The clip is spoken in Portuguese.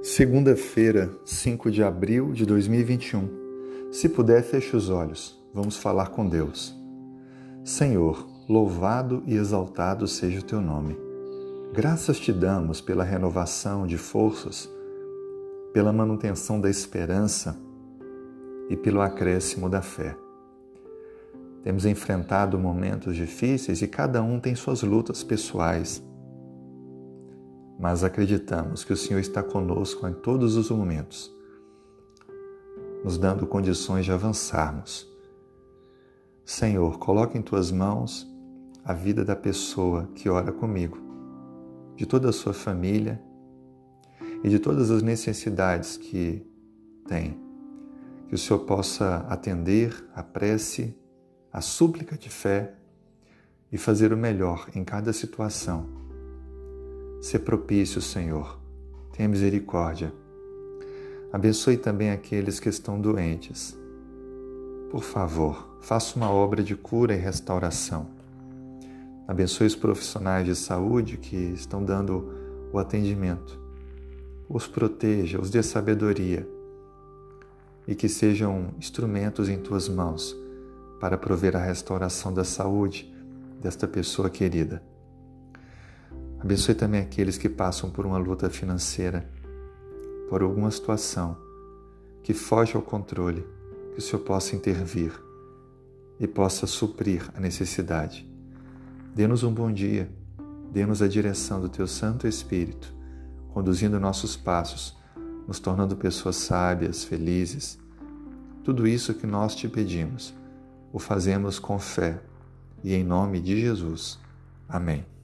Segunda-feira, 5 de abril de 2021. Se puder, feche os olhos. Vamos falar com Deus. Senhor, louvado e exaltado seja o teu nome. Graças te damos pela renovação de forças, pela manutenção da esperança e pelo acréscimo da fé. Temos enfrentado momentos difíceis e cada um tem suas lutas pessoais mas acreditamos que o Senhor está conosco em todos os momentos, nos dando condições de avançarmos. Senhor, coloque em tuas mãos a vida da pessoa que ora comigo, de toda a sua família e de todas as necessidades que tem. Que o Senhor possa atender a prece, a súplica de fé e fazer o melhor em cada situação Sê propício, Senhor. Tenha misericórdia. Abençoe também aqueles que estão doentes. Por favor, faça uma obra de cura e restauração. Abençoe os profissionais de saúde que estão dando o atendimento. Os proteja, os dê sabedoria e que sejam instrumentos em tuas mãos para prover a restauração da saúde desta pessoa querida. Abençoe também aqueles que passam por uma luta financeira, por alguma situação que foge ao controle, que o Senhor possa intervir e possa suprir a necessidade. Dê-nos um bom dia, dê-nos a direção do Teu Santo Espírito, conduzindo nossos passos, nos tornando pessoas sábias, felizes. Tudo isso que nós te pedimos, o fazemos com fé e em nome de Jesus. Amém.